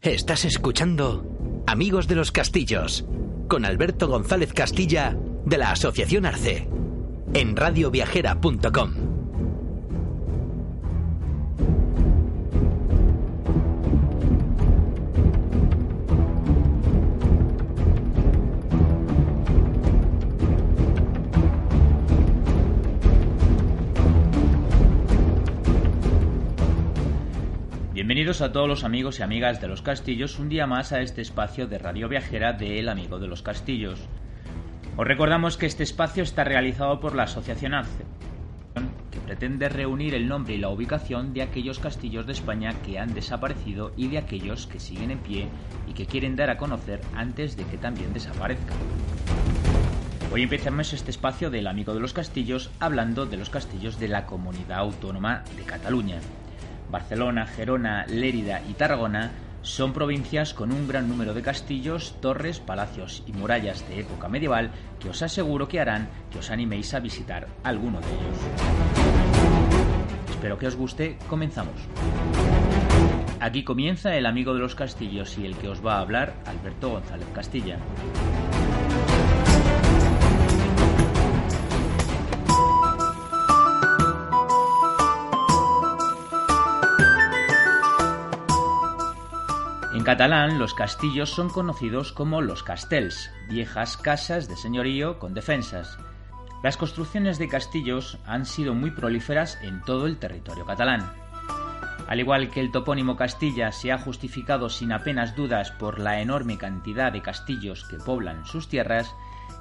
Estás escuchando Amigos de los Castillos con Alberto González Castilla de la Asociación Arce en radioviajera.com. Bienvenidos a todos los amigos y amigas de los castillos un día más a este espacio de Radio Viajera de El Amigo de los Castillos. Os recordamos que este espacio está realizado por la Asociación Arce, que pretende reunir el nombre y la ubicación de aquellos castillos de España que han desaparecido y de aquellos que siguen en pie y que quieren dar a conocer antes de que también desaparezcan. Hoy empezamos este espacio del Amigo de los Castillos hablando de los castillos de la Comunidad Autónoma de Cataluña. Barcelona, Gerona, Lérida y Tarragona son provincias con un gran número de castillos, torres, palacios y murallas de época medieval que os aseguro que harán que os animéis a visitar alguno de ellos. Espero que os guste, comenzamos. Aquí comienza el amigo de los castillos y el que os va a hablar, Alberto González Castilla. Catalán, los castillos son conocidos como los castells, viejas casas de señorío con defensas. Las construcciones de castillos han sido muy prolíferas en todo el territorio catalán. Al igual que el topónimo Castilla se ha justificado sin apenas dudas por la enorme cantidad de castillos que poblan sus tierras,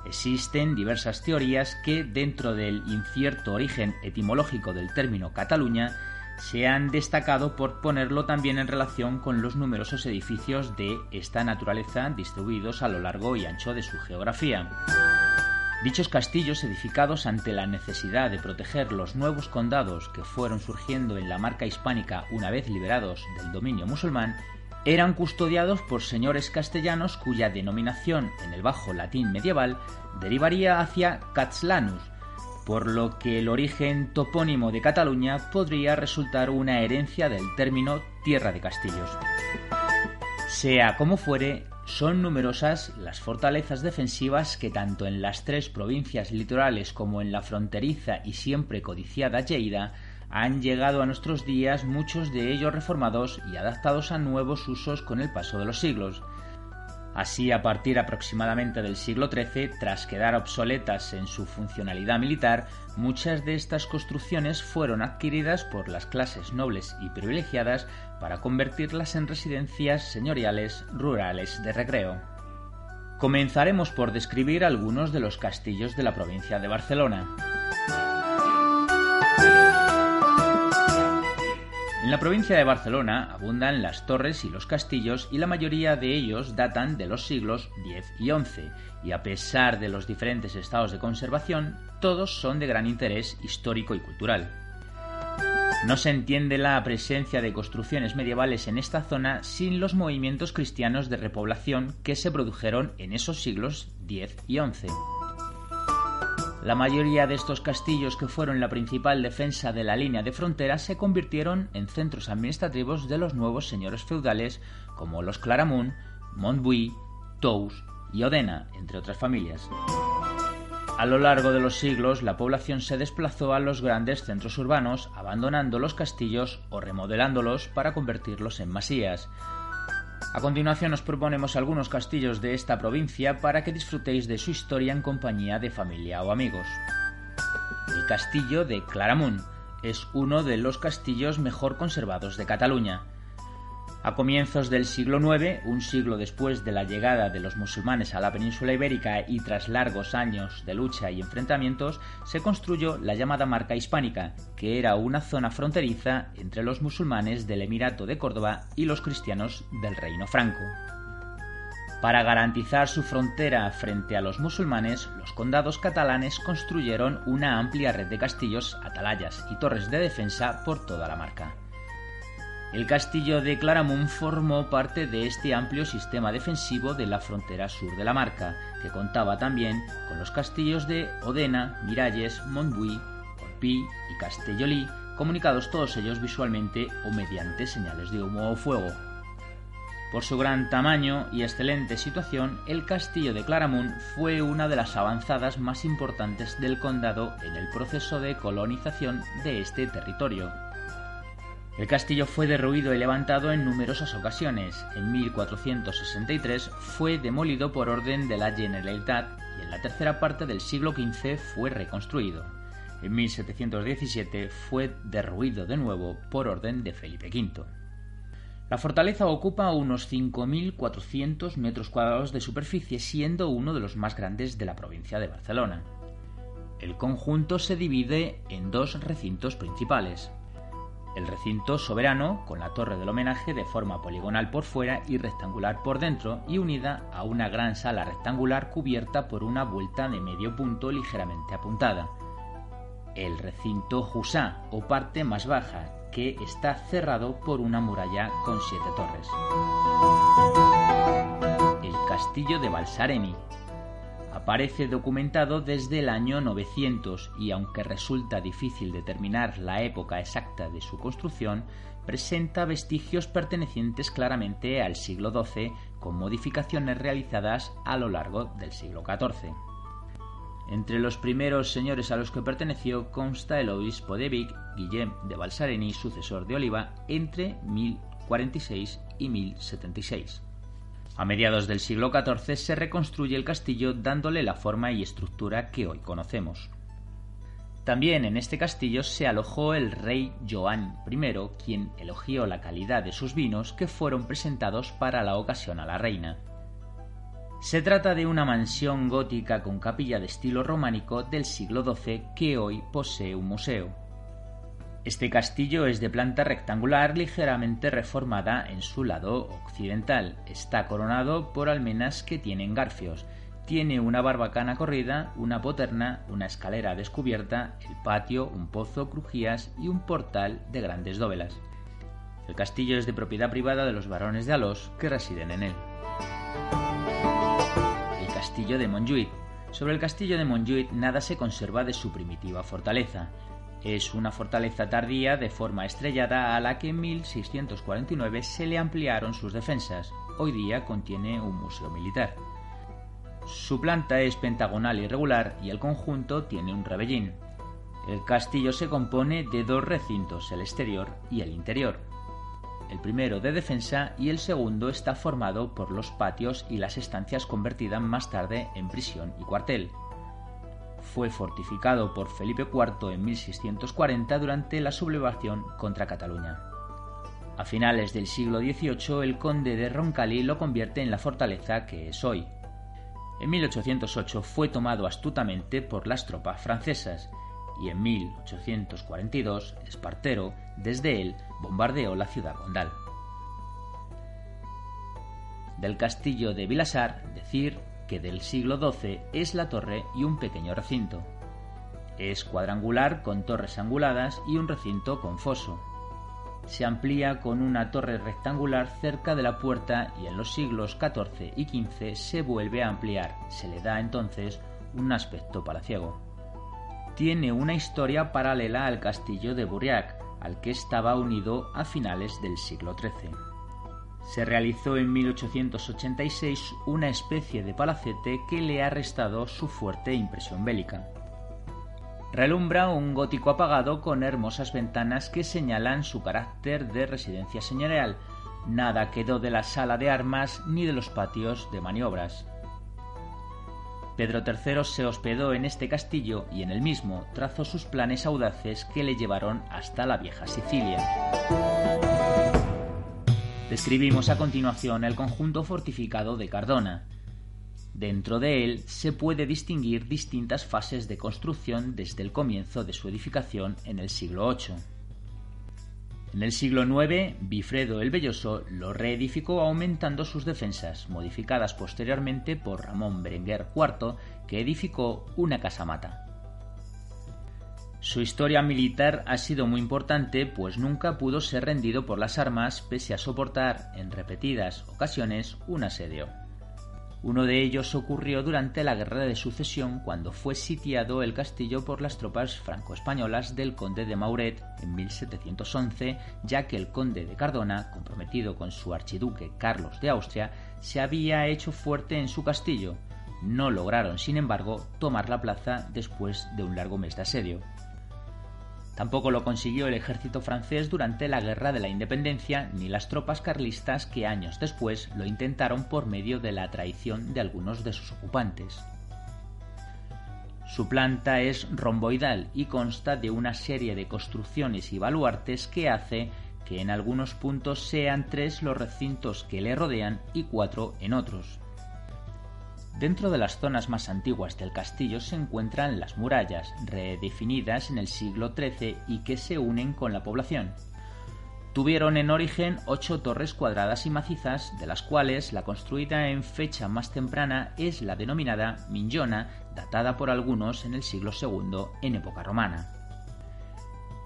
existen diversas teorías que, dentro del incierto origen etimológico del término Cataluña, se han destacado por ponerlo también en relación con los numerosos edificios de esta naturaleza distribuidos a lo largo y ancho de su geografía. Dichos castillos edificados ante la necesidad de proteger los nuevos condados que fueron surgiendo en la marca hispánica una vez liberados del dominio musulmán, eran custodiados por señores castellanos cuya denominación en el bajo latín medieval derivaría hacia Catzlanus, por lo que el origen topónimo de Cataluña podría resultar una herencia del término tierra de castillos. Sea como fuere, son numerosas las fortalezas defensivas que tanto en las tres provincias litorales como en la fronteriza y siempre codiciada Lleida han llegado a nuestros días muchos de ellos reformados y adaptados a nuevos usos con el paso de los siglos, Así, a partir aproximadamente del siglo XIII, tras quedar obsoletas en su funcionalidad militar, muchas de estas construcciones fueron adquiridas por las clases nobles y privilegiadas para convertirlas en residencias señoriales rurales de recreo. Comenzaremos por describir algunos de los castillos de la provincia de Barcelona. En la provincia de Barcelona abundan las torres y los castillos y la mayoría de ellos datan de los siglos X y XI y a pesar de los diferentes estados de conservación, todos son de gran interés histórico y cultural. No se entiende la presencia de construcciones medievales en esta zona sin los movimientos cristianos de repoblación que se produjeron en esos siglos X y XI. La mayoría de estos castillos que fueron la principal defensa de la línea de frontera se convirtieron en centros administrativos de los nuevos señores feudales como los Claramunt, Montbui, Tous y Odena, entre otras familias. A lo largo de los siglos, la población se desplazó a los grandes centros urbanos, abandonando los castillos o remodelándolos para convertirlos en masías, a continuación os proponemos algunos castillos de esta provincia para que disfrutéis de su historia en compañía de familia o amigos. El castillo de Claramunt es uno de los castillos mejor conservados de Cataluña. A comienzos del siglo IX, un siglo después de la llegada de los musulmanes a la península ibérica y tras largos años de lucha y enfrentamientos, se construyó la llamada Marca Hispánica, que era una zona fronteriza entre los musulmanes del Emirato de Córdoba y los cristianos del Reino Franco. Para garantizar su frontera frente a los musulmanes, los condados catalanes construyeron una amplia red de castillos, atalayas y torres de defensa por toda la marca. El castillo de Claramunt formó parte de este amplio sistema defensivo de la frontera sur de la marca, que contaba también con los castillos de Odena, Miralles, Montbui, Orpí y Castellolí, comunicados todos ellos visualmente o mediante señales de humo o fuego. Por su gran tamaño y excelente situación, el castillo de Claramunt fue una de las avanzadas más importantes del condado en el proceso de colonización de este territorio. El castillo fue derruido y levantado en numerosas ocasiones. En 1463 fue demolido por orden de la Generalitat y en la tercera parte del siglo XV fue reconstruido. En 1717 fue derruido de nuevo por orden de Felipe V. La fortaleza ocupa unos 5.400 metros cuadrados de superficie, siendo uno de los más grandes de la provincia de Barcelona. El conjunto se divide en dos recintos principales, el recinto soberano, con la torre del homenaje de forma poligonal por fuera y rectangular por dentro, y unida a una gran sala rectangular cubierta por una vuelta de medio punto ligeramente apuntada. El recinto Jusá, o parte más baja, que está cerrado por una muralla con siete torres. El castillo de Balsareni, aparece documentado desde el año 900 y aunque resulta difícil determinar la época exacta de su construcción, presenta vestigios pertenecientes claramente al siglo XII con modificaciones realizadas a lo largo del siglo XIV. Entre los primeros señores a los que perteneció consta el obispo de Vic, Guillem de Balsareni, sucesor de Oliva, entre 1046 y 1076. A mediados del siglo XIV se reconstruye el castillo dándole la forma y estructura que hoy conocemos. También en este castillo se alojó el rey Joan I, quien elogió la calidad de sus vinos que fueron presentados para la ocasión a la reina. Se trata de una mansión gótica con capilla de estilo románico del siglo XII que hoy posee un museo. Este castillo es de planta rectangular ligeramente reformada en su lado occidental. Está coronado por almenas que tienen garfios. Tiene una barbacana corrida, una poterna, una escalera descubierta, el patio, un pozo, crujías y un portal de grandes dóvelas. El castillo es de propiedad privada de los varones de Alós que residen en él. El castillo de Montjuïc. Sobre el castillo de Montjuïc nada se conserva de su primitiva fortaleza. Es una fortaleza tardía de forma estrellada a la que en 1649 se le ampliaron sus defensas. Hoy día contiene un museo militar. Su planta es pentagonal irregular y el conjunto tiene un rebellín. El castillo se compone de dos recintos, el exterior y el interior. El primero de defensa y el segundo está formado por los patios y las estancias convertidas más tarde en prisión y cuartel fue fortificado por Felipe IV en 1640 durante la sublevación contra Cataluña. A finales del siglo XVIII, el conde de Roncalli lo convierte en la fortaleza que es hoy. En 1808 fue tomado astutamente por las tropas francesas y en 1842 Espartero, desde él, bombardeó la ciudad condal. Del castillo de Vilasar, decir que del siglo XII es la torre y un pequeño recinto. Es cuadrangular con torres anguladas y un recinto con foso. Se amplía con una torre rectangular cerca de la puerta y en los siglos XIV y XV se vuelve a ampliar. Se le da entonces un aspecto palaciego. Tiene una historia paralela al castillo de Bouriac, al que estaba unido a finales del siglo XIII se realizó en 1886 una especie de palacete que le ha restado su fuerte impresión bélica. Relumbra un gótico apagado con hermosas ventanas que señalan su carácter de residencia señorial. Nada quedó de la sala de armas ni de los patios de maniobras. Pedro III se hospedó en este castillo y en el mismo trazó sus planes audaces que le llevaron hasta la vieja Sicilia. Describimos a continuación el conjunto fortificado de Cardona. Dentro de él se puede distinguir distintas fases de construcción desde el comienzo de su edificación en el siglo VIII. En el siglo IX, Bifredo el Belloso lo reedificó aumentando sus defensas, modificadas posteriormente por Ramón Berenguer IV, que edificó una casamata. Su historia militar ha sido muy importante, pues nunca pudo ser rendido por las armas pese a soportar en repetidas ocasiones un asedio. Uno de ellos ocurrió durante la Guerra de Sucesión cuando fue sitiado el castillo por las tropas franco-españolas del conde de Mauret en 1711, ya que el conde de Cardona, comprometido con su archiduque Carlos de Austria, se había hecho fuerte en su castillo. No lograron, sin embargo, tomar la plaza después de un largo mes de asedio. Tampoco lo consiguió el ejército francés durante la Guerra de la Independencia ni las tropas carlistas que años después lo intentaron por medio de la traición de algunos de sus ocupantes. Su planta es romboidal y consta de una serie de construcciones y baluartes que hace que en algunos puntos sean tres los recintos que le rodean y cuatro en otros. Dentro de las zonas más antiguas del castillo se encuentran las murallas, redefinidas en el siglo XIII y que se unen con la población. Tuvieron en origen ocho torres cuadradas y macizas, de las cuales la construida en fecha más temprana es la denominada Mignona, datada por algunos en el siglo II en época romana.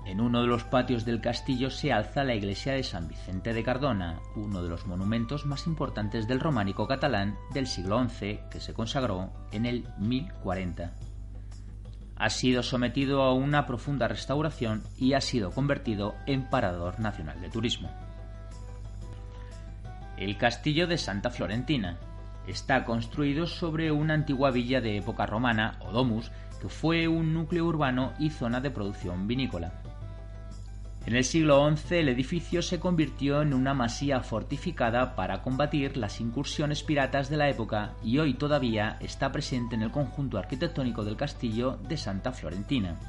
En uno de los patios del castillo se alza la iglesia de San Vicente de Cardona, uno de los monumentos más importantes del románico catalán del siglo XI, que se consagró en el 1040. Ha sido sometido a una profunda restauración y ha sido convertido en parador nacional de turismo. El castillo de Santa Florentina está construido sobre una antigua villa de época romana, o domus, que fue un núcleo urbano y zona de producción vinícola. En el siglo XI el edificio se convirtió en una masía fortificada para combatir las incursiones piratas de la época y hoy todavía está presente en el conjunto arquitectónico del castillo de Santa Florentina.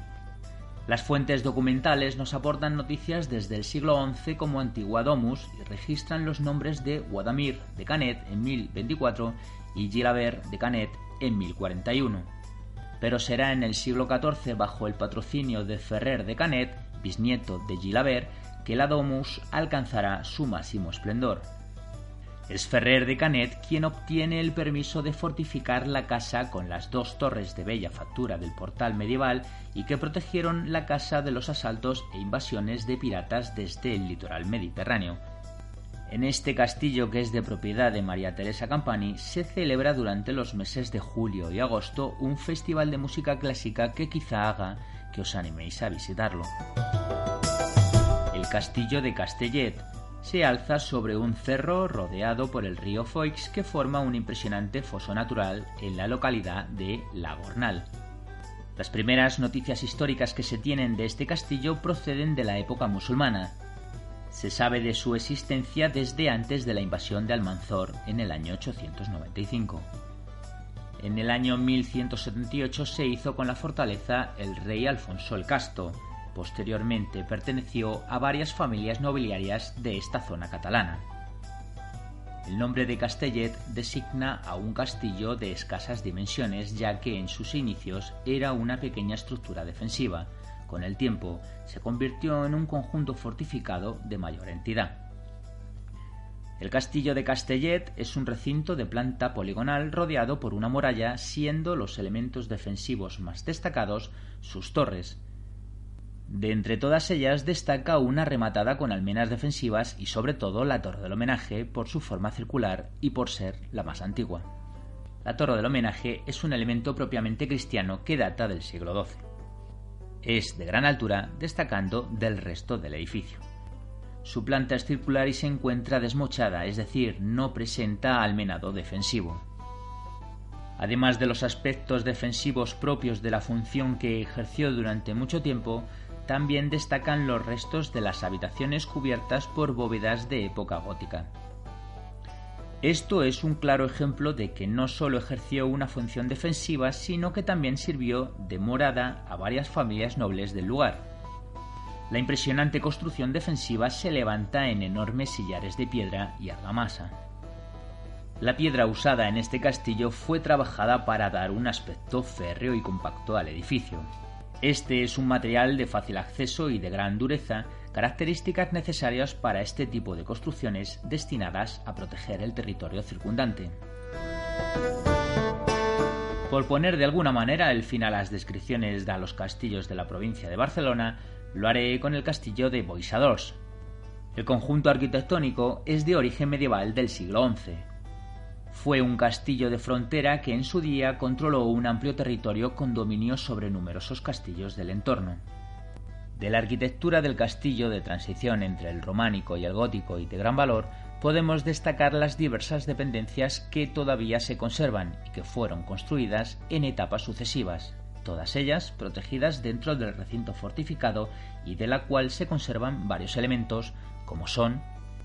Las fuentes documentales nos aportan noticias desde el siglo XI como antigua domus y registran los nombres de Guadamir de Canet en 1024 y Gilabert de Canet en 1041. Pero será en el siglo XIV, bajo el patrocinio de Ferrer de Canet, bisnieto de Gilabert, que la domus alcanzará su máximo esplendor. Es Ferrer de Canet quien obtiene el permiso de fortificar la casa con las dos torres de bella factura del portal medieval y que protegieron la casa de los asaltos e invasiones de piratas desde el litoral mediterráneo. En este castillo, que es de propiedad de María Teresa Campani, se celebra durante los meses de julio y agosto un festival de música clásica que quizá haga que os animéis a visitarlo. El castillo de Castellet se alza sobre un cerro rodeado por el río Foix que forma un impresionante foso natural en la localidad de La Gornal. Las primeras noticias históricas que se tienen de este castillo proceden de la época musulmana. Se sabe de su existencia desde antes de la invasión de Almanzor en el año 895. En el año 1178 se hizo con la fortaleza el rey Alfonso el Casto. Posteriormente perteneció a varias familias nobiliarias de esta zona catalana. El nombre de Castellet designa a un castillo de escasas dimensiones ya que en sus inicios era una pequeña estructura defensiva. Con el tiempo se convirtió en un conjunto fortificado de mayor entidad. El castillo de Castellet es un recinto de planta poligonal rodeado por una muralla, siendo los elementos defensivos más destacados sus torres. De entre todas ellas destaca una rematada con almenas defensivas y sobre todo la torre del homenaje por su forma circular y por ser la más antigua. La torre del homenaje es un elemento propiamente cristiano que data del siglo XII. Es de gran altura, destacando del resto del edificio. Su planta es circular y se encuentra desmochada, es decir, no presenta almenado defensivo. Además de los aspectos defensivos propios de la función que ejerció durante mucho tiempo, también destacan los restos de las habitaciones cubiertas por bóvedas de época gótica. Esto es un claro ejemplo de que no solo ejerció una función defensiva, sino que también sirvió de morada a varias familias nobles del lugar. La impresionante construcción defensiva se levanta en enormes sillares de piedra y argamasa. La piedra usada en este castillo fue trabajada para dar un aspecto férreo y compacto al edificio. Este es un material de fácil acceso y de gran dureza, características necesarias para este tipo de construcciones destinadas a proteger el territorio circundante. Por poner de alguna manera el fin a las descripciones de los castillos de la provincia de Barcelona, lo haré con el castillo de Boixadors. El conjunto arquitectónico es de origen medieval del siglo XI. Fue un castillo de frontera que en su día controló un amplio territorio con dominio sobre numerosos castillos del entorno. De la arquitectura del castillo de transición entre el románico y el gótico y de gran valor, podemos destacar las diversas dependencias que todavía se conservan y que fueron construidas en etapas sucesivas todas ellas protegidas dentro del recinto fortificado y de la cual se conservan varios elementos como son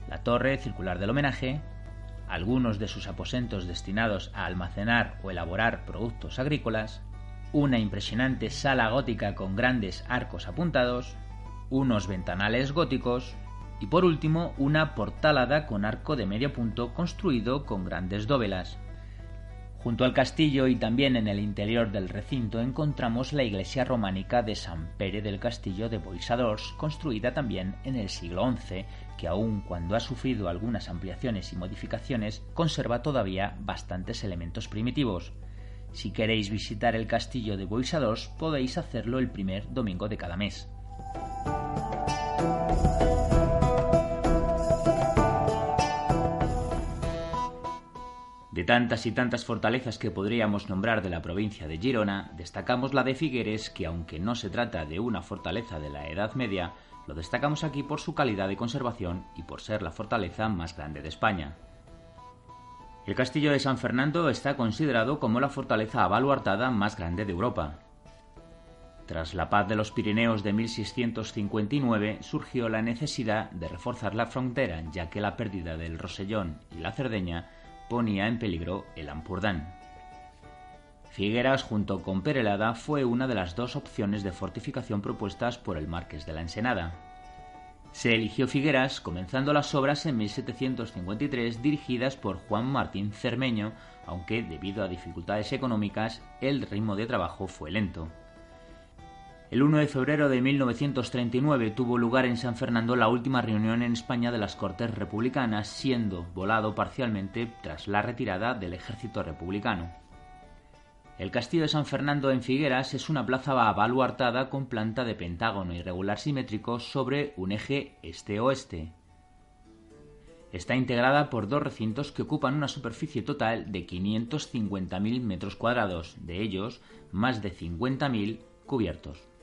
la torre circular del homenaje, algunos de sus aposentos destinados a almacenar o elaborar productos agrícolas, una impresionante sala gótica con grandes arcos apuntados, unos ventanales góticos y por último una portalada con arco de medio punto construido con grandes dóvelas, Junto al castillo y también en el interior del recinto encontramos la iglesia románica de San Pere del Castillo de Boixadors, construida también en el siglo XI, que aun cuando ha sufrido algunas ampliaciones y modificaciones, conserva todavía bastantes elementos primitivos. Si queréis visitar el castillo de Boixadors, podéis hacerlo el primer domingo de cada mes. De tantas y tantas fortalezas que podríamos nombrar de la provincia de Girona, destacamos la de Figueres, que aunque no se trata de una fortaleza de la Edad Media, lo destacamos aquí por su calidad de conservación y por ser la fortaleza más grande de España. El castillo de San Fernando está considerado como la fortaleza abaluartada más grande de Europa. Tras la paz de los Pirineos de 1659 surgió la necesidad de reforzar la frontera, ya que la pérdida del Rosellón y la Cerdeña ponía en peligro el Ampurdán. Figueras junto con Perelada fue una de las dos opciones de fortificación propuestas por el Marqués de la Ensenada. Se eligió Figueras comenzando las obras en 1753 dirigidas por Juan Martín Cermeño, aunque debido a dificultades económicas el ritmo de trabajo fue lento. El 1 de febrero de 1939 tuvo lugar en San Fernando la última reunión en España de las Cortes Republicanas, siendo volado parcialmente tras la retirada del ejército republicano. El castillo de San Fernando en Figueras es una plaza abaluartada con planta de pentágono irregular simétrico sobre un eje este-oeste. Está integrada por dos recintos que ocupan una superficie total de 550.000 metros cuadrados, de ellos más de 50.000 cubiertos.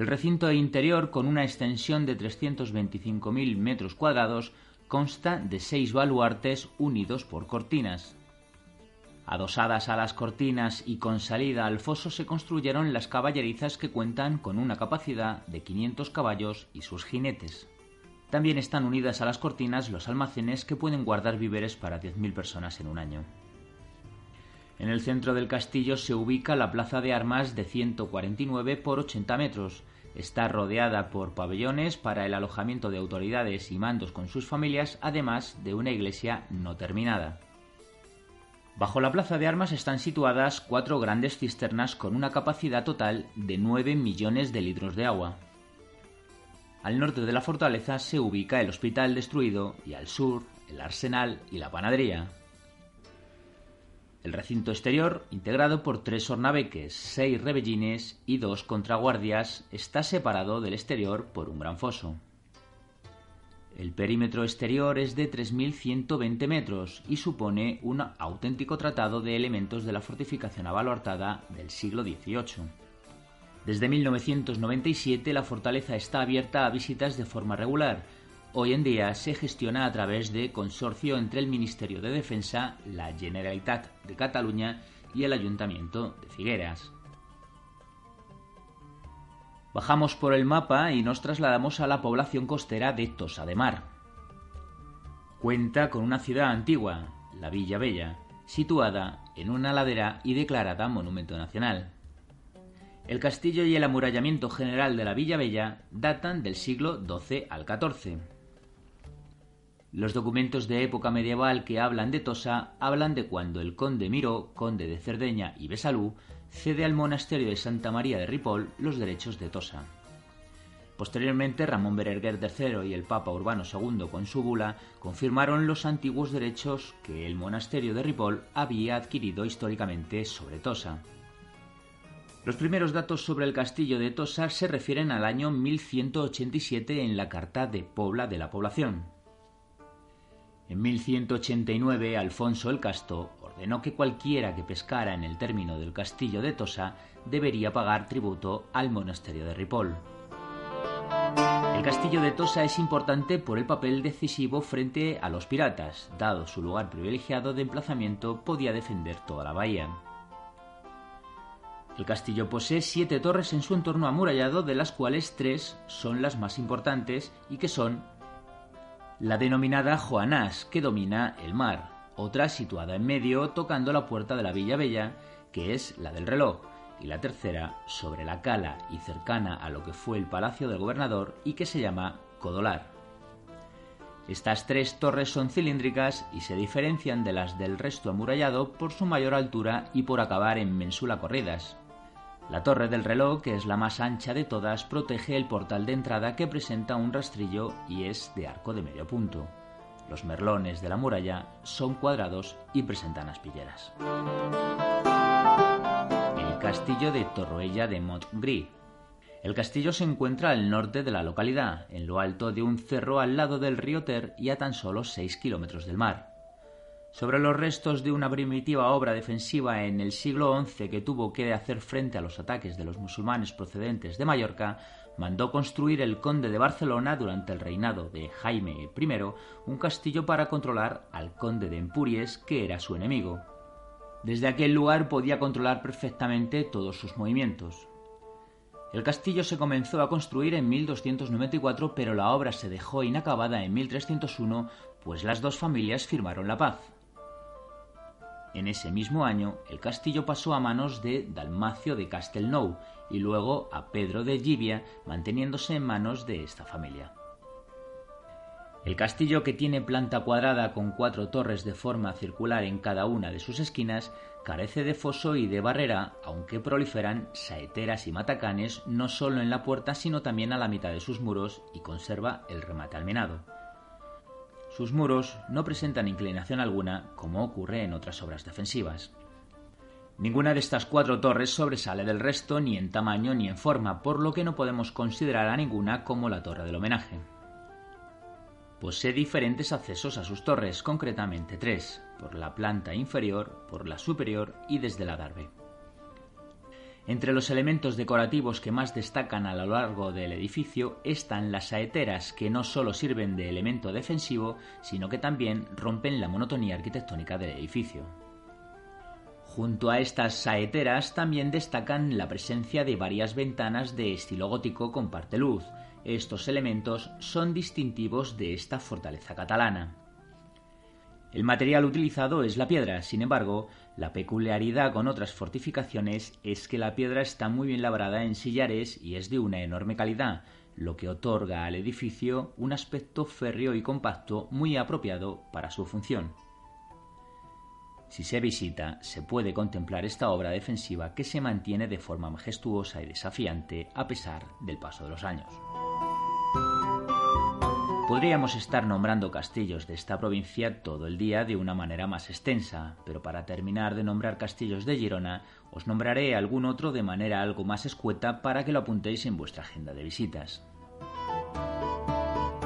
El recinto interior, con una extensión de 325.000 metros cuadrados, consta de seis baluartes unidos por cortinas. Adosadas a las cortinas y con salida al foso se construyeron las caballerizas que cuentan con una capacidad de 500 caballos y sus jinetes. También están unidas a las cortinas los almacenes que pueden guardar víveres para 10.000 personas en un año. En el centro del castillo se ubica la plaza de armas de 149 por 80 metros. Está rodeada por pabellones para el alojamiento de autoridades y mandos con sus familias, además de una iglesia no terminada. Bajo la plaza de armas están situadas cuatro grandes cisternas con una capacidad total de 9 millones de litros de agua. Al norte de la fortaleza se ubica el hospital destruido y al sur el arsenal y la panadería. El recinto exterior, integrado por tres hornabeques, seis rebellines y dos contraguardias, está separado del exterior por un gran foso. El perímetro exterior es de 3.120 metros y supone un auténtico tratado de elementos de la fortificación abaluartada del siglo XVIII. Desde 1997 la fortaleza está abierta a visitas de forma regular, Hoy en día se gestiona a través de consorcio entre el Ministerio de Defensa, la Generalitat de Cataluña y el Ayuntamiento de Figueras. Bajamos por el mapa y nos trasladamos a la población costera de Tosa de Mar. Cuenta con una ciudad antigua, la Villa Bella, situada en una ladera y declarada Monumento Nacional. El castillo y el amurallamiento general de la Villa Bella datan del siglo XII al XIV. Los documentos de época medieval que hablan de Tosa hablan de cuando el conde Miró, conde de Cerdeña y Besalú, cede al monasterio de Santa María de Ripoll los derechos de Tosa. Posteriormente, Ramón Berenguer III y el Papa Urbano II, con su bula, confirmaron los antiguos derechos que el monasterio de Ripoll había adquirido históricamente sobre Tosa. Los primeros datos sobre el castillo de Tosa se refieren al año 1187 en la Carta de Pobla de la Población. En 1189, Alfonso el Casto ordenó que cualquiera que pescara en el término del castillo de Tosa debería pagar tributo al monasterio de Ripoll. El castillo de Tosa es importante por el papel decisivo frente a los piratas, dado su lugar privilegiado de emplazamiento podía defender toda la bahía. El castillo posee siete torres en su entorno amurallado, de las cuales tres son las más importantes y que son la denominada Joanás, que domina el mar, otra situada en medio tocando la puerta de la Villa Bella, que es la del reloj, y la tercera sobre la cala y cercana a lo que fue el palacio del gobernador y que se llama Codolar. Estas tres torres son cilíndricas y se diferencian de las del resto amurallado por su mayor altura y por acabar en mensula corridas, la torre del reloj, que es la más ancha de todas, protege el portal de entrada que presenta un rastrillo y es de arco de medio punto. Los merlones de la muralla son cuadrados y presentan aspilleras. El castillo de Torroella de Montgrí. El castillo se encuentra al norte de la localidad, en lo alto de un cerro al lado del río Ter y a tan solo 6 kilómetros del mar sobre los restos de una primitiva obra defensiva en el siglo XI que tuvo que hacer frente a los ataques de los musulmanes procedentes de Mallorca, mandó construir el conde de Barcelona durante el reinado de Jaime I un castillo para controlar al conde de Empuries, que era su enemigo. Desde aquel lugar podía controlar perfectamente todos sus movimientos. El castillo se comenzó a construir en 1294, pero la obra se dejó inacabada en 1301, pues las dos familias firmaron la paz. En ese mismo año, el castillo pasó a manos de Dalmacio de Castelnau y luego a Pedro de Gibia, manteniéndose en manos de esta familia. El castillo, que tiene planta cuadrada con cuatro torres de forma circular en cada una de sus esquinas, carece de foso y de barrera, aunque proliferan saeteras y matacanes no solo en la puerta, sino también a la mitad de sus muros y conserva el remate almenado. Sus muros no presentan inclinación alguna, como ocurre en otras obras defensivas. Ninguna de estas cuatro torres sobresale del resto ni en tamaño ni en forma, por lo que no podemos considerar a ninguna como la torre del homenaje. Posee diferentes accesos a sus torres, concretamente tres, por la planta inferior, por la superior y desde la darbe. Entre los elementos decorativos que más destacan a lo largo del edificio están las saeteras, que no solo sirven de elemento defensivo, sino que también rompen la monotonía arquitectónica del edificio. Junto a estas saeteras también destacan la presencia de varias ventanas de estilo gótico con parte luz. Estos elementos son distintivos de esta fortaleza catalana. El material utilizado es la piedra, sin embargo, la peculiaridad con otras fortificaciones es que la piedra está muy bien labrada en sillares y es de una enorme calidad, lo que otorga al edificio un aspecto férreo y compacto muy apropiado para su función. Si se visita, se puede contemplar esta obra defensiva que se mantiene de forma majestuosa y desafiante a pesar del paso de los años. Podríamos estar nombrando castillos de esta provincia todo el día de una manera más extensa, pero para terminar de nombrar castillos de Girona, os nombraré algún otro de manera algo más escueta para que lo apuntéis en vuestra agenda de visitas.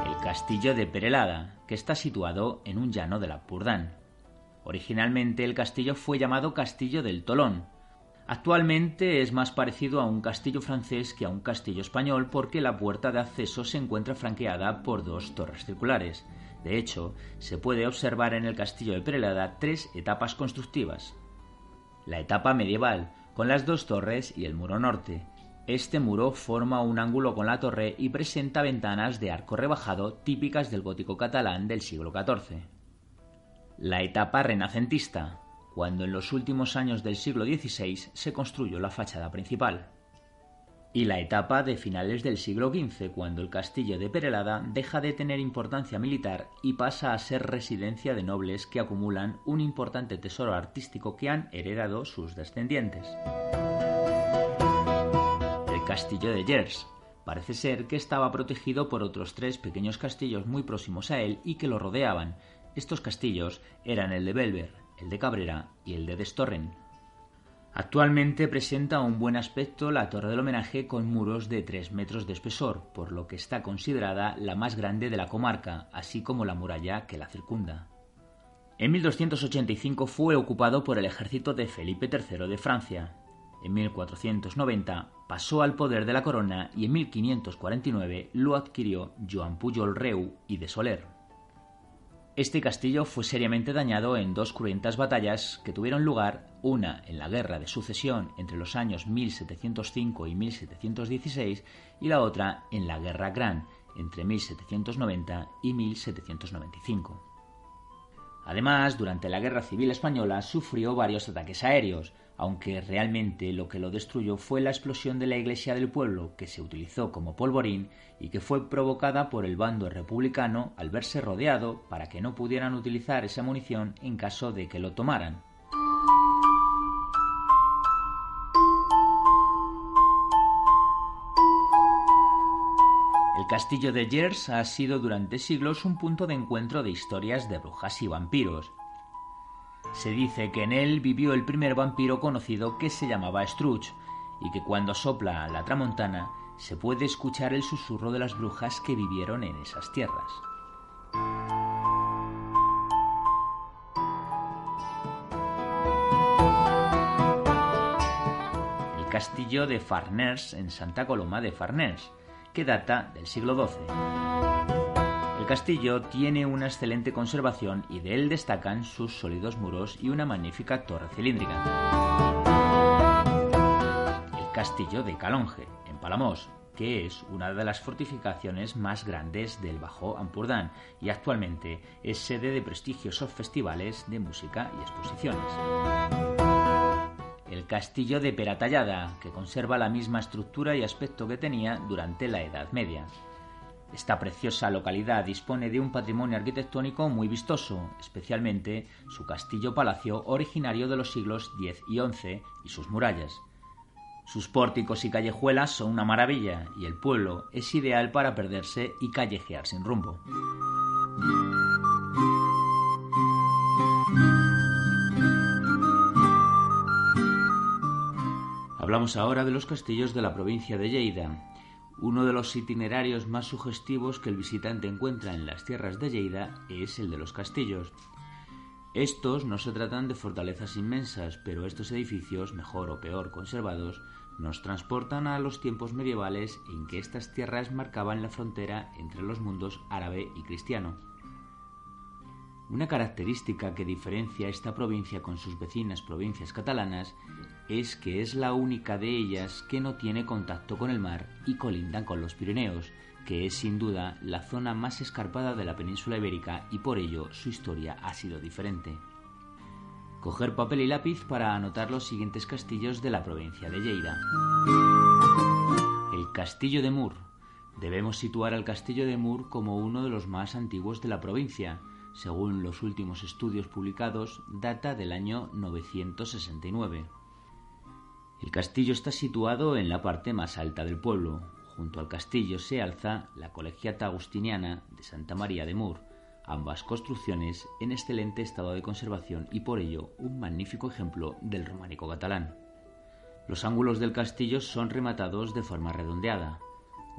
El castillo de Perelada, que está situado en un llano de la Purdán. Originalmente el castillo fue llamado Castillo del Tolón, Actualmente es más parecido a un castillo francés que a un castillo español porque la puerta de acceso se encuentra franqueada por dos torres circulares. De hecho, se puede observar en el castillo de Perelada tres etapas constructivas. La etapa medieval, con las dos torres y el muro norte. Este muro forma un ángulo con la torre y presenta ventanas de arco rebajado típicas del gótico catalán del siglo XIV. La etapa renacentista, cuando en los últimos años del siglo XVI se construyó la fachada principal. y la etapa de finales del siglo XV, cuando el castillo de Perelada deja de tener importancia militar y pasa a ser residencia de nobles que acumulan un importante tesoro artístico que han heredado sus descendientes. El castillo de Gers. Parece ser que estaba protegido por otros tres pequeños castillos muy próximos a él y que lo rodeaban. Estos castillos eran el de Belver, el de Cabrera y el de Destorren. Actualmente presenta un buen aspecto la torre del homenaje con muros de 3 metros de espesor, por lo que está considerada la más grande de la comarca, así como la muralla que la circunda. En 1285 fue ocupado por el ejército de Felipe III de Francia. En 1490 pasó al poder de la corona y en 1549 lo adquirió Joan Pujol Reu y de Soler. Este castillo fue seriamente dañado en dos cruentas batallas que tuvieron lugar, una en la Guerra de Sucesión entre los años 1705 y 1716 y la otra en la Guerra Gran entre 1790 y 1795. Además, durante la Guerra Civil Española sufrió varios ataques aéreos, aunque realmente lo que lo destruyó fue la explosión de la iglesia del pueblo, que se utilizó como polvorín y que fue provocada por el bando republicano al verse rodeado para que no pudieran utilizar esa munición en caso de que lo tomaran. El castillo de Gers ha sido durante siglos un punto de encuentro de historias de brujas y vampiros, se dice que en él vivió el primer vampiro conocido que se llamaba Scrooge, y que cuando sopla la tramontana se puede escuchar el susurro de las brujas que vivieron en esas tierras. El castillo de Farners en Santa Coloma de Farners, que data del siglo XII. El castillo tiene una excelente conservación y de él destacan sus sólidos muros y una magnífica torre cilíndrica. El castillo de Calonge, en Palamos, que es una de las fortificaciones más grandes del Bajo Ampurdán y actualmente es sede de prestigiosos festivales de música y exposiciones. El castillo de Peratallada, que conserva la misma estructura y aspecto que tenía durante la Edad Media. Esta preciosa localidad dispone de un patrimonio arquitectónico muy vistoso, especialmente su castillo-palacio originario de los siglos X y XI y sus murallas. Sus pórticos y callejuelas son una maravilla y el pueblo es ideal para perderse y callejear sin rumbo. Hablamos ahora de los castillos de la provincia de Lleida, uno de los itinerarios más sugestivos que el visitante encuentra en las tierras de Lleida es el de los castillos. Estos no se tratan de fortalezas inmensas, pero estos edificios, mejor o peor conservados, nos transportan a los tiempos medievales en que estas tierras marcaban la frontera entre los mundos árabe y cristiano. Una característica que diferencia esta provincia con sus vecinas provincias catalanas es que es la única de ellas que no tiene contacto con el mar y colindan con los Pirineos, que es sin duda la zona más escarpada de la península ibérica y por ello su historia ha sido diferente. Coger papel y lápiz para anotar los siguientes castillos de la provincia de Lleida. El Castillo de Mur. Debemos situar al Castillo de Mur como uno de los más antiguos de la provincia. Según los últimos estudios publicados, data del año 969. El castillo está situado en la parte más alta del pueblo. Junto al castillo se alza la colegiata agustiniana de Santa María de Mur, ambas construcciones en excelente estado de conservación y por ello un magnífico ejemplo del románico catalán. Los ángulos del castillo son rematados de forma redondeada.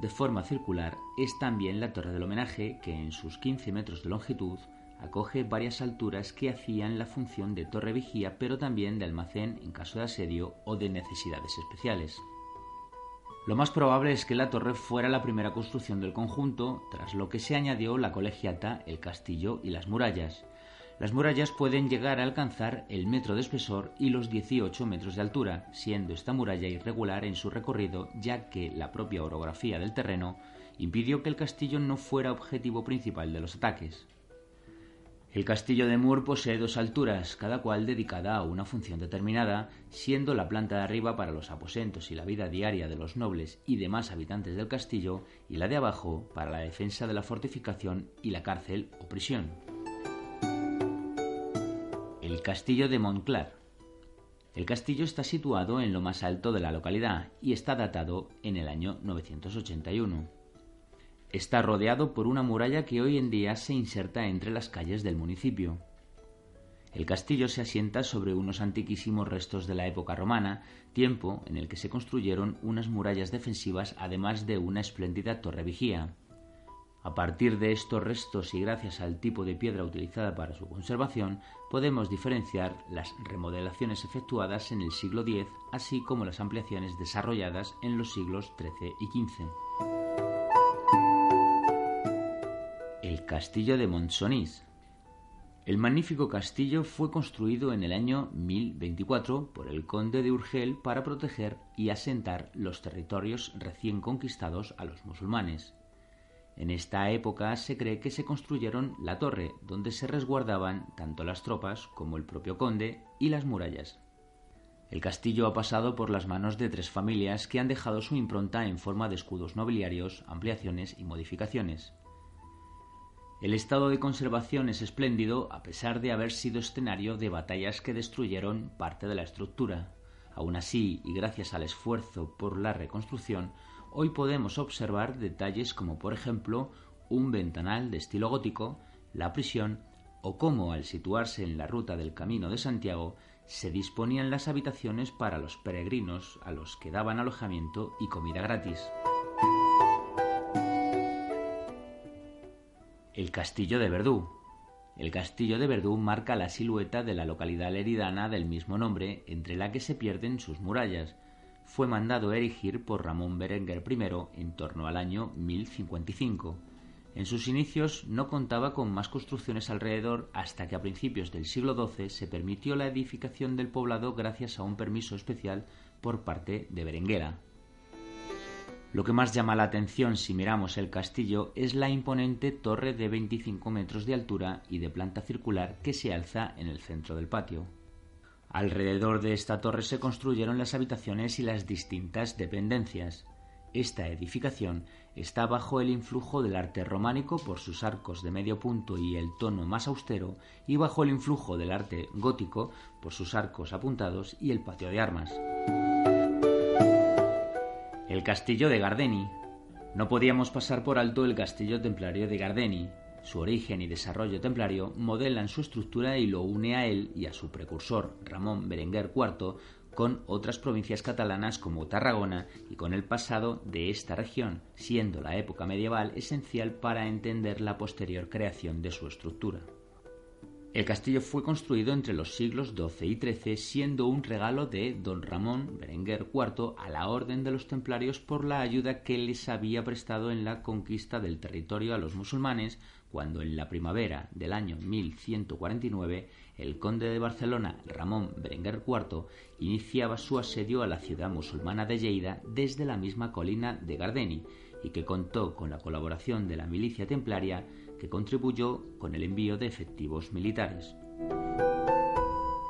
De forma circular es también la torre del homenaje que en sus 15 metros de longitud acoge varias alturas que hacían la función de torre vigía, pero también de almacén en caso de asedio o de necesidades especiales. Lo más probable es que la torre fuera la primera construcción del conjunto, tras lo que se añadió la colegiata, el castillo y las murallas. Las murallas pueden llegar a alcanzar el metro de espesor y los 18 metros de altura, siendo esta muralla irregular en su recorrido, ya que la propia orografía del terreno impidió que el castillo no fuera objetivo principal de los ataques. El castillo de Mur posee dos alturas, cada cual dedicada a una función determinada, siendo la planta de arriba para los aposentos y la vida diaria de los nobles y demás habitantes del castillo, y la de abajo para la defensa de la fortificación y la cárcel o prisión. El castillo de Montclar. El castillo está situado en lo más alto de la localidad y está datado en el año 981. Está rodeado por una muralla que hoy en día se inserta entre las calles del municipio. El castillo se asienta sobre unos antiquísimos restos de la época romana, tiempo en el que se construyeron unas murallas defensivas además de una espléndida torre vigía. A partir de estos restos y gracias al tipo de piedra utilizada para su conservación, podemos diferenciar las remodelaciones efectuadas en el siglo X, así como las ampliaciones desarrolladas en los siglos XIII y XV. Castillo de Montsonís. El magnífico castillo fue construido en el año 1024 por el conde de Urgel para proteger y asentar los territorios recién conquistados a los musulmanes. En esta época se cree que se construyeron la torre donde se resguardaban tanto las tropas como el propio conde y las murallas. El castillo ha pasado por las manos de tres familias que han dejado su impronta en forma de escudos nobiliarios, ampliaciones y modificaciones. El estado de conservación es espléndido a pesar de haber sido escenario de batallas que destruyeron parte de la estructura. Aún así, y gracias al esfuerzo por la reconstrucción, hoy podemos observar detalles como por ejemplo un ventanal de estilo gótico, la prisión o cómo al situarse en la ruta del Camino de Santiago se disponían las habitaciones para los peregrinos a los que daban alojamiento y comida gratis. El castillo de Verdú. El castillo de Verdú marca la silueta de la localidad leridana del mismo nombre, entre la que se pierden sus murallas. Fue mandado erigir por Ramón Berenguer I en torno al año 1055. En sus inicios no contaba con más construcciones alrededor hasta que a principios del siglo XII se permitió la edificación del poblado gracias a un permiso especial por parte de Berenguera. Lo que más llama la atención si miramos el castillo es la imponente torre de 25 metros de altura y de planta circular que se alza en el centro del patio. Alrededor de esta torre se construyeron las habitaciones y las distintas dependencias. Esta edificación está bajo el influjo del arte románico por sus arcos de medio punto y el tono más austero, y bajo el influjo del arte gótico por sus arcos apuntados y el patio de armas. El castillo de Gardeni. No podíamos pasar por alto el castillo templario de Gardeni. Su origen y desarrollo templario modelan su estructura y lo une a él y a su precursor, Ramón Berenguer IV, con otras provincias catalanas como Tarragona y con el pasado de esta región, siendo la época medieval esencial para entender la posterior creación de su estructura. El castillo fue construido entre los siglos XII y XIII, siendo un regalo de don Ramón Berenguer IV a la Orden de los Templarios por la ayuda que les había prestado en la conquista del territorio a los musulmanes, cuando en la primavera del año 1149 el conde de Barcelona, Ramón Berenguer IV, iniciaba su asedio a la ciudad musulmana de Lleida desde la misma colina de Gardeni, y que contó con la colaboración de la milicia templaria que contribuyó con el envío de efectivos militares.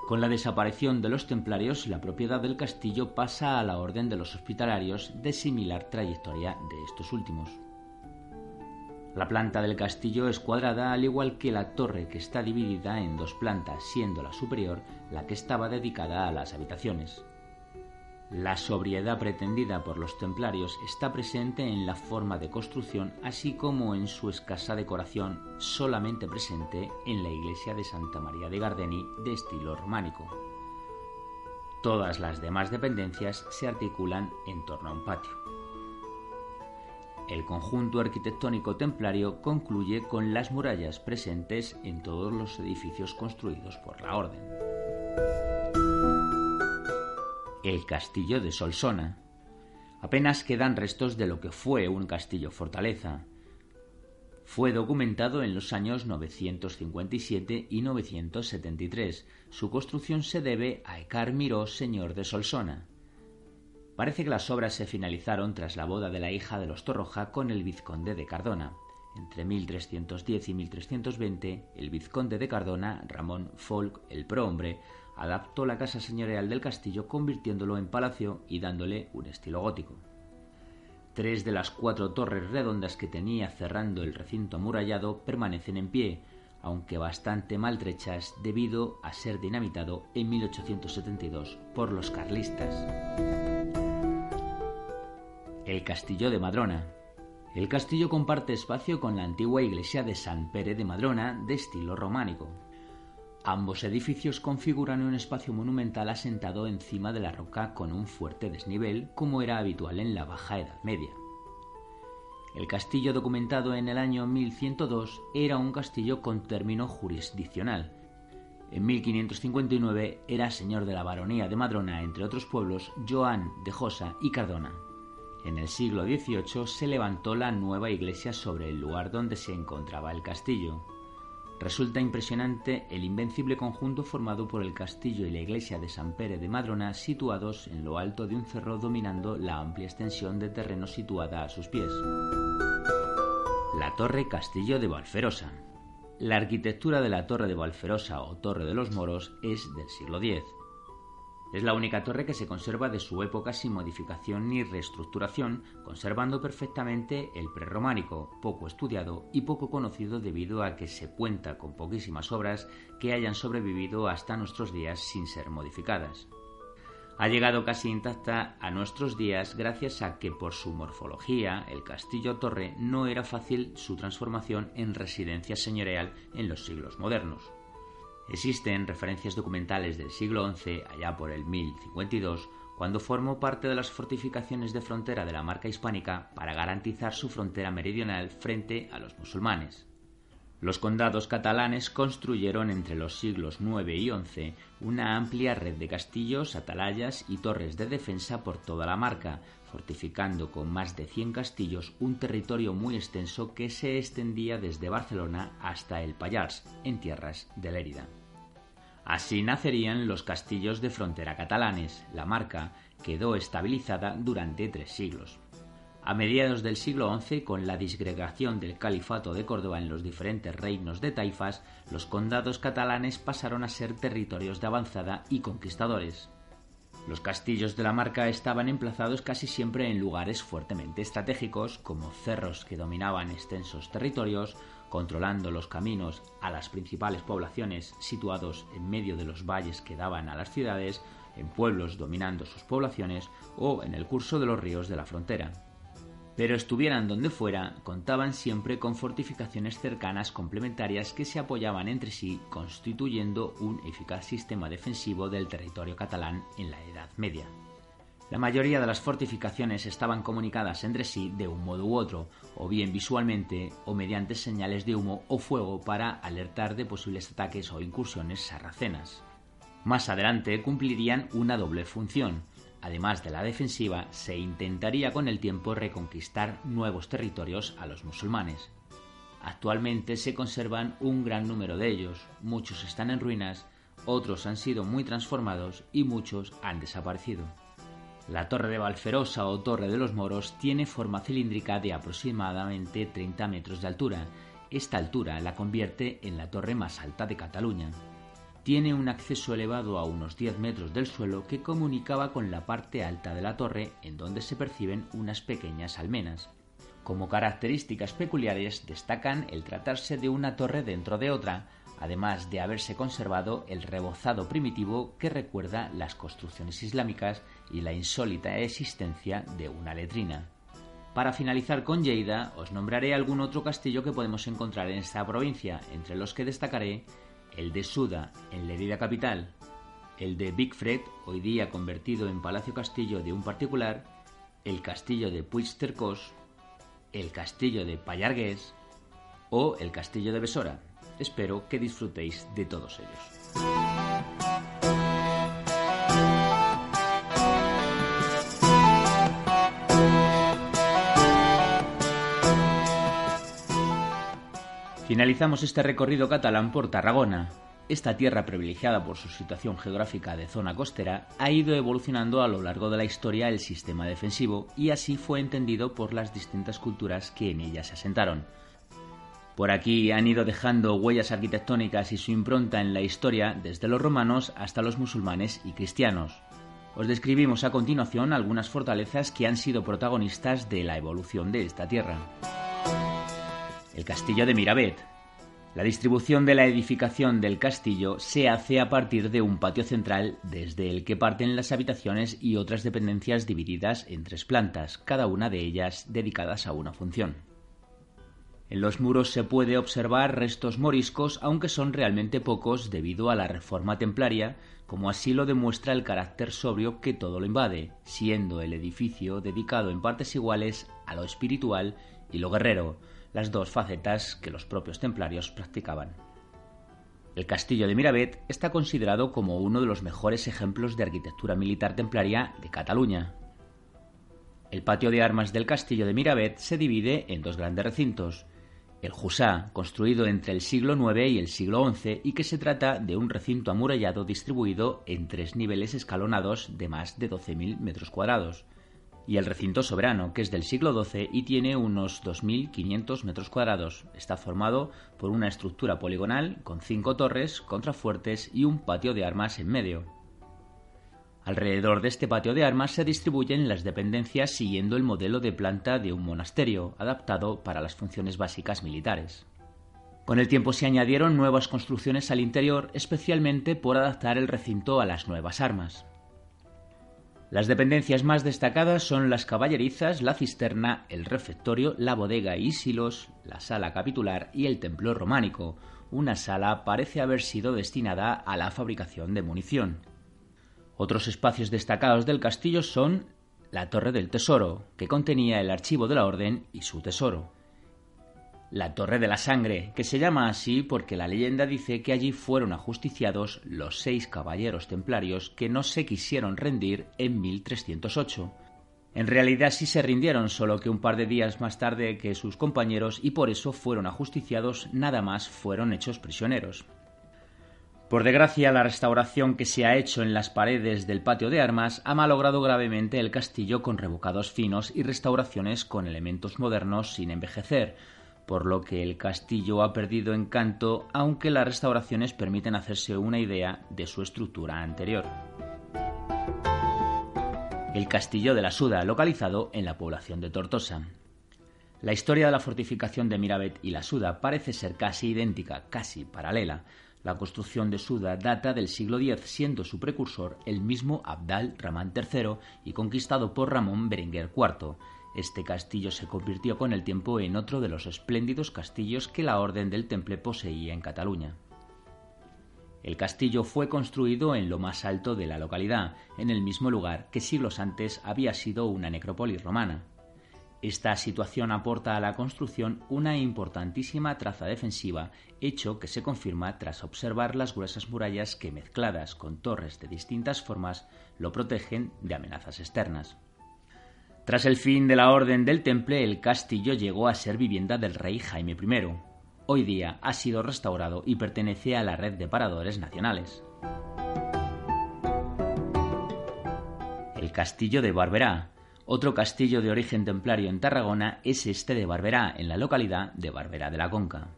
Con la desaparición de los templarios, la propiedad del castillo pasa a la orden de los hospitalarios de similar trayectoria de estos últimos. La planta del castillo es cuadrada al igual que la torre que está dividida en dos plantas, siendo la superior la que estaba dedicada a las habitaciones. La sobriedad pretendida por los templarios está presente en la forma de construcción, así como en su escasa decoración, solamente presente en la iglesia de Santa María de Gardeni de estilo románico. Todas las demás dependencias se articulan en torno a un patio. El conjunto arquitectónico templario concluye con las murallas presentes en todos los edificios construidos por la orden el castillo de Solsona. Apenas quedan restos de lo que fue un castillo fortaleza. Fue documentado en los años 957 y 973. Su construcción se debe a Ecar Miró, señor de Solsona. Parece que las obras se finalizaron tras la boda de la hija de los Torroja con el vizconde de Cardona. Entre 1310 y 1320, el vizconde de Cardona, Ramón Folk, el prohombre, adaptó la casa señorial del castillo convirtiéndolo en palacio y dándole un estilo gótico. Tres de las cuatro torres redondas que tenía cerrando el recinto amurallado permanecen en pie, aunque bastante maltrechas debido a ser dinamitado en 1872 por los carlistas. El castillo de Madrona. El castillo comparte espacio con la antigua iglesia de San Pere de Madrona de estilo románico. Ambos edificios configuran un espacio monumental asentado encima de la roca con un fuerte desnivel, como era habitual en la Baja Edad Media. El castillo documentado en el año 1102 era un castillo con término jurisdiccional. En 1559 era señor de la baronía de Madrona, entre otros pueblos, Joan de Josa y Cardona. En el siglo XVIII se levantó la nueva iglesia sobre el lugar donde se encontraba el castillo. Resulta impresionante el invencible conjunto formado por el castillo y la iglesia de San Pere de Madrona situados en lo alto de un cerro dominando la amplia extensión de terreno situada a sus pies. La Torre Castillo de Valferosa. La arquitectura de la Torre de Valferosa o Torre de los Moros es del siglo X. Es la única torre que se conserva de su época sin modificación ni reestructuración, conservando perfectamente el prerrománico, poco estudiado y poco conocido debido a que se cuenta con poquísimas obras que hayan sobrevivido hasta nuestros días sin ser modificadas. Ha llegado casi intacta a nuestros días gracias a que por su morfología el castillo torre no era fácil su transformación en residencia señorial en los siglos modernos. Existen referencias documentales del siglo XI, allá por el 1052, cuando formó parte de las fortificaciones de frontera de la marca hispánica para garantizar su frontera meridional frente a los musulmanes. Los condados catalanes construyeron entre los siglos IX y XI una amplia red de castillos, atalayas y torres de defensa por toda la marca, fortificando con más de 100 castillos un territorio muy extenso que se extendía desde Barcelona hasta el Pallars, en tierras de Lérida. Así nacerían los castillos de frontera catalanes. La marca quedó estabilizada durante tres siglos. A mediados del siglo XI, con la disgregación del califato de Córdoba en los diferentes reinos de taifas, los condados catalanes pasaron a ser territorios de avanzada y conquistadores. Los castillos de la marca estaban emplazados casi siempre en lugares fuertemente estratégicos, como cerros que dominaban extensos territorios, controlando los caminos a las principales poblaciones situados en medio de los valles que daban a las ciudades, en pueblos dominando sus poblaciones o en el curso de los ríos de la frontera. Pero estuvieran donde fuera, contaban siempre con fortificaciones cercanas complementarias que se apoyaban entre sí, constituyendo un eficaz sistema defensivo del territorio catalán en la Edad Media. La mayoría de las fortificaciones estaban comunicadas entre sí de un modo u otro, o bien visualmente o mediante señales de humo o fuego para alertar de posibles ataques o incursiones sarracenas. Más adelante cumplirían una doble función, Además de la defensiva, se intentaría con el tiempo reconquistar nuevos territorios a los musulmanes. Actualmente se conservan un gran número de ellos, muchos están en ruinas, otros han sido muy transformados y muchos han desaparecido. La Torre de Valferosa o Torre de los Moros tiene forma cilíndrica de aproximadamente 30 metros de altura. Esta altura la convierte en la torre más alta de Cataluña tiene un acceso elevado a unos 10 metros del suelo que comunicaba con la parte alta de la torre en donde se perciben unas pequeñas almenas. Como características peculiares destacan el tratarse de una torre dentro de otra, además de haberse conservado el rebozado primitivo que recuerda las construcciones islámicas y la insólita existencia de una letrina. Para finalizar con Lleida, os nombraré algún otro castillo que podemos encontrar en esta provincia, entre los que destacaré el de Suda en Lerida capital, el de Bigfred, hoy día convertido en Palacio Castillo de un particular, el castillo de Puigcercós, el castillo de Payargués o el castillo de Besora. Espero que disfrutéis de todos ellos. Finalizamos este recorrido catalán por Tarragona. Esta tierra privilegiada por su situación geográfica de zona costera ha ido evolucionando a lo largo de la historia el sistema defensivo y así fue entendido por las distintas culturas que en ella se asentaron. Por aquí han ido dejando huellas arquitectónicas y su impronta en la historia desde los romanos hasta los musulmanes y cristianos. Os describimos a continuación algunas fortalezas que han sido protagonistas de la evolución de esta tierra. El castillo de Miravet. La distribución de la edificación del castillo se hace a partir de un patio central desde el que parten las habitaciones y otras dependencias divididas en tres plantas, cada una de ellas dedicadas a una función. En los muros se puede observar restos moriscos, aunque son realmente pocos debido a la reforma templaria, como así lo demuestra el carácter sobrio que todo lo invade, siendo el edificio dedicado en partes iguales a lo espiritual y lo guerrero, las dos facetas que los propios templarios practicaban. El castillo de Miravet está considerado como uno de los mejores ejemplos de arquitectura militar templaria de Cataluña. El patio de armas del castillo de Miravet se divide en dos grandes recintos, el Jusá, construido entre el siglo IX y el siglo XI y que se trata de un recinto amurallado distribuido en tres niveles escalonados de más de 12.000 metros cuadrados, y el recinto soberano, que es del siglo XII y tiene unos 2.500 metros cuadrados. Está formado por una estructura poligonal con cinco torres, contrafuertes y un patio de armas en medio. Alrededor de este patio de armas se distribuyen las dependencias siguiendo el modelo de planta de un monasterio, adaptado para las funciones básicas militares. Con el tiempo se añadieron nuevas construcciones al interior, especialmente por adaptar el recinto a las nuevas armas. Las dependencias más destacadas son las caballerizas, la cisterna, el refectorio, la bodega y silos, la sala capitular y el templo románico. Una sala parece haber sido destinada a la fabricación de munición. Otros espacios destacados del castillo son la Torre del Tesoro, que contenía el archivo de la Orden y su tesoro la Torre de la Sangre, que se llama así porque la leyenda dice que allí fueron ajusticiados los seis caballeros templarios que no se quisieron rendir en 1308. En realidad sí se rindieron, solo que un par de días más tarde que sus compañeros y por eso fueron ajusticiados, nada más fueron hechos prisioneros. Por desgracia, la restauración que se ha hecho en las paredes del patio de armas ha malogrado gravemente el castillo con revocados finos y restauraciones con elementos modernos sin envejecer, por lo que el castillo ha perdido encanto, aunque las restauraciones permiten hacerse una idea de su estructura anterior. El castillo de la Suda, localizado en la población de Tortosa. La historia de la fortificación de Miravet y la Suda parece ser casi idéntica, casi paralela. La construcción de Suda data del siglo X, siendo su precursor el mismo Abdal Rahman III y conquistado por Ramón Berenguer IV. Este castillo se convirtió con el tiempo en otro de los espléndidos castillos que la Orden del Temple poseía en Cataluña. El castillo fue construido en lo más alto de la localidad, en el mismo lugar que siglos antes había sido una necrópolis romana. Esta situación aporta a la construcción una importantísima traza defensiva, hecho que se confirma tras observar las gruesas murallas que, mezcladas con torres de distintas formas, lo protegen de amenazas externas. Tras el fin de la Orden del Temple, el castillo llegó a ser vivienda del rey Jaime I. Hoy día ha sido restaurado y pertenece a la red de paradores nacionales. El castillo de Barberá. Otro castillo de origen templario en Tarragona es este de Barberá, en la localidad de Barberá de la Conca.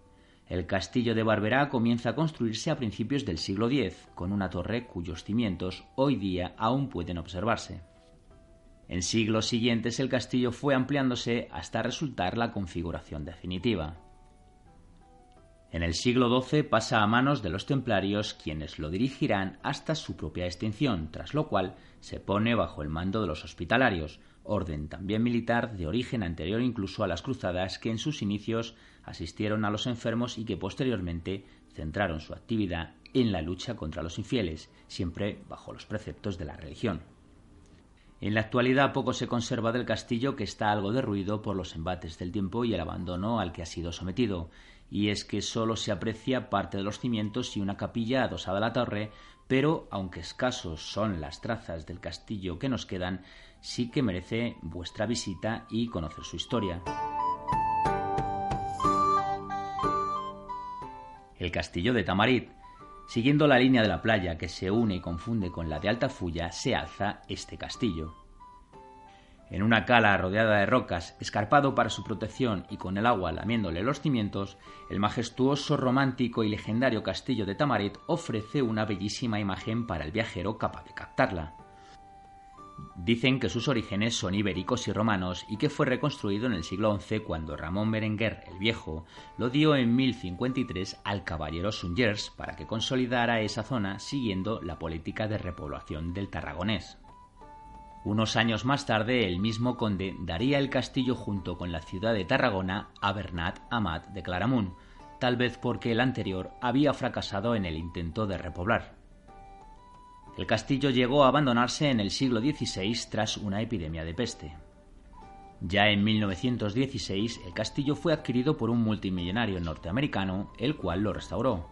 El castillo de Barberá comienza a construirse a principios del siglo X, con una torre cuyos cimientos hoy día aún pueden observarse. En siglos siguientes el castillo fue ampliándose hasta resultar la configuración definitiva. En el siglo XII pasa a manos de los templarios quienes lo dirigirán hasta su propia extinción, tras lo cual se pone bajo el mando de los hospitalarios, orden también militar de origen anterior incluso a las cruzadas que en sus inicios asistieron a los enfermos y que posteriormente centraron su actividad en la lucha contra los infieles, siempre bajo los preceptos de la religión. En la actualidad poco se conserva del castillo que está algo derruido por los embates del tiempo y el abandono al que ha sido sometido, y es que solo se aprecia parte de los cimientos y una capilla adosada a la torre, pero aunque escasos son las trazas del castillo que nos quedan, sí que merece vuestra visita y conocer su historia. El castillo de Tamarit, Siguiendo la línea de la playa que se une y confunde con la de Altafulla, se alza este castillo. En una cala rodeada de rocas, escarpado para su protección y con el agua lamiéndole los cimientos, el majestuoso, romántico y legendario castillo de Tamarit ofrece una bellísima imagen para el viajero capaz de captarla. Dicen que sus orígenes son ibéricos y romanos y que fue reconstruido en el siglo XI cuando Ramón Berenguer el Viejo lo dio en 1053 al caballero Sungers para que consolidara esa zona siguiendo la política de repoblación del Tarragonés. Unos años más tarde, el mismo conde daría el castillo junto con la ciudad de Tarragona a Bernat Amat de Claramunt, tal vez porque el anterior había fracasado en el intento de repoblar. El castillo llegó a abandonarse en el siglo XVI tras una epidemia de peste. Ya en 1916 el castillo fue adquirido por un multimillonario norteamericano, el cual lo restauró.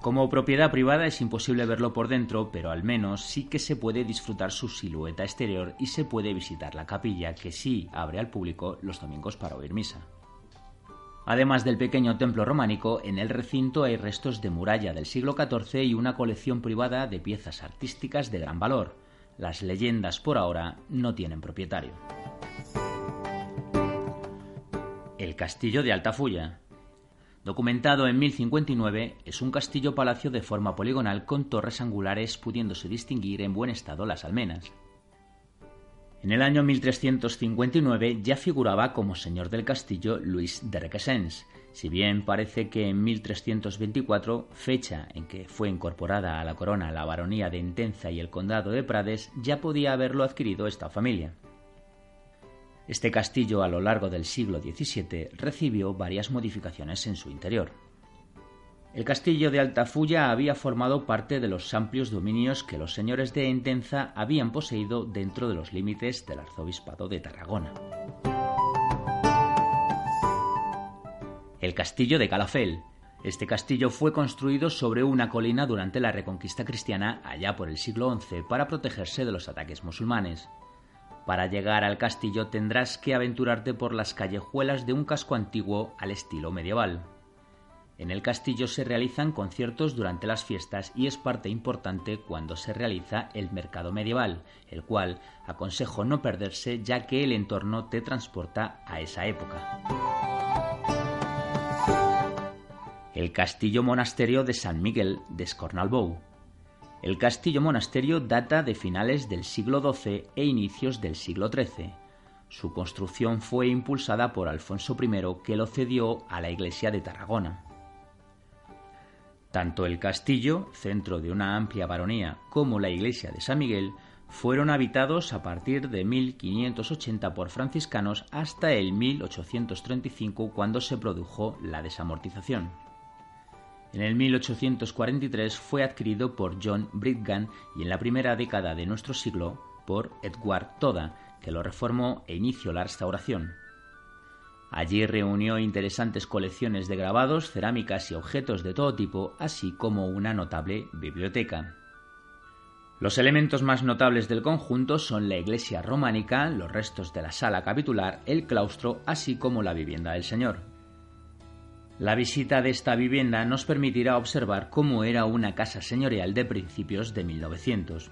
Como propiedad privada es imposible verlo por dentro, pero al menos sí que se puede disfrutar su silueta exterior y se puede visitar la capilla, que sí abre al público los domingos para oír misa. Además del pequeño templo románico, en el recinto hay restos de muralla del siglo XIV y una colección privada de piezas artísticas de gran valor. Las leyendas por ahora no tienen propietario. El castillo de Altafulla, Documentado en 1059, es un castillo-palacio de forma poligonal con torres angulares pudiéndose distinguir en buen estado las almenas. En el año 1359 ya figuraba como señor del castillo Luis de Requesens, si bien parece que en 1324, fecha en que fue incorporada a la corona la baronía de Intenza y el condado de Prades, ya podía haberlo adquirido esta familia. Este castillo a lo largo del siglo XVII recibió varias modificaciones en su interior. El castillo de Altafulla había formado parte de los amplios dominios que los señores de Entenza habían poseído dentro de los límites del arzobispado de Tarragona. El castillo de Calafel. Este castillo fue construido sobre una colina durante la reconquista cristiana allá por el siglo XI para protegerse de los ataques musulmanes. Para llegar al castillo tendrás que aventurarte por las callejuelas de un casco antiguo al estilo medieval. En el castillo se realizan conciertos durante las fiestas y es parte importante cuando se realiza el mercado medieval, el cual aconsejo no perderse ya que el entorno te transporta a esa época. El castillo monasterio de San Miguel de Escornalbou el castillo monasterio data de finales del siglo XII e inicios del siglo XIII. Su construcción fue impulsada por Alfonso I, que lo cedió a la iglesia de Tarragona. Tanto el castillo, centro de una amplia baronía, como la iglesia de San Miguel fueron habitados a partir de 1580 por franciscanos hasta el 1835 cuando se produjo la desamortización. En el 1843 fue adquirido por John Bridgan y en la primera década de nuestro siglo por Edward Toda, que lo reformó e inició la restauración. Allí reunió interesantes colecciones de grabados, cerámicas y objetos de todo tipo, así como una notable biblioteca. Los elementos más notables del conjunto son la iglesia románica, los restos de la sala capitular, el claustro, así como la vivienda del señor. La visita de esta vivienda nos permitirá observar cómo era una casa señorial de principios de 1900.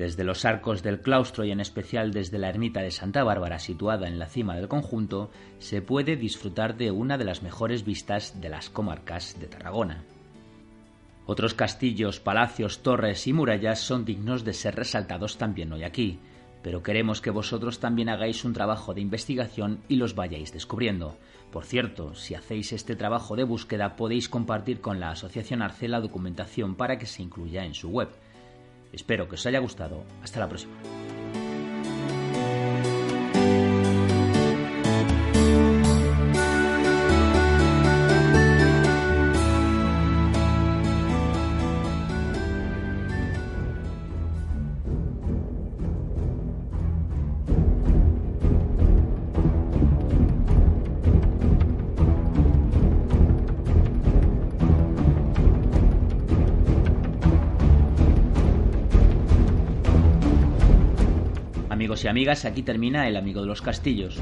Desde los arcos del claustro y en especial desde la ermita de Santa Bárbara situada en la cima del conjunto, se puede disfrutar de una de las mejores vistas de las comarcas de Tarragona. Otros castillos, palacios, torres y murallas son dignos de ser resaltados también hoy aquí, pero queremos que vosotros también hagáis un trabajo de investigación y los vayáis descubriendo. Por cierto, si hacéis este trabajo de búsqueda podéis compartir con la Asociación Arce la documentación para que se incluya en su web. Espero que os haya gustado. Hasta la próxima. Amigas, aquí termina El Amigo de los Castillos.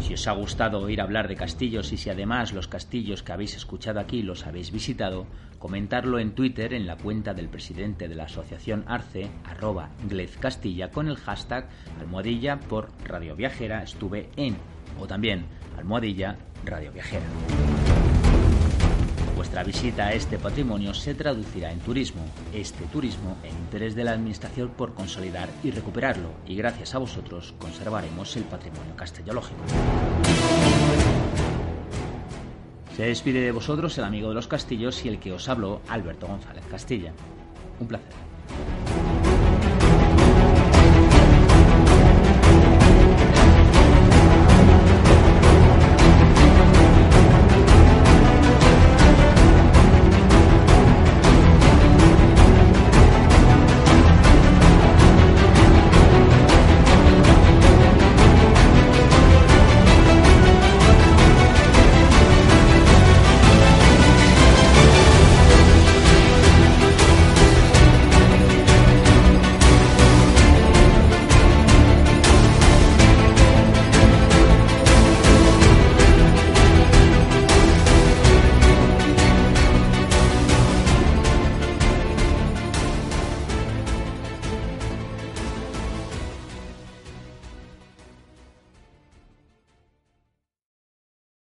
Si os ha gustado oír hablar de castillos y si además los castillos que habéis escuchado aquí los habéis visitado, comentarlo en Twitter en la cuenta del presidente de la asociación Arce, arroba Castilla, con el hashtag almohadilla por Radio Viajera estuve en, o también almohadilla Radio Viajera. Vuestra visita a este patrimonio se traducirá en turismo, este turismo en interés de la Administración por consolidar y recuperarlo, y gracias a vosotros conservaremos el patrimonio castellológico. Se despide de vosotros el amigo de los castillos y el que os habló, Alberto González Castilla. Un placer.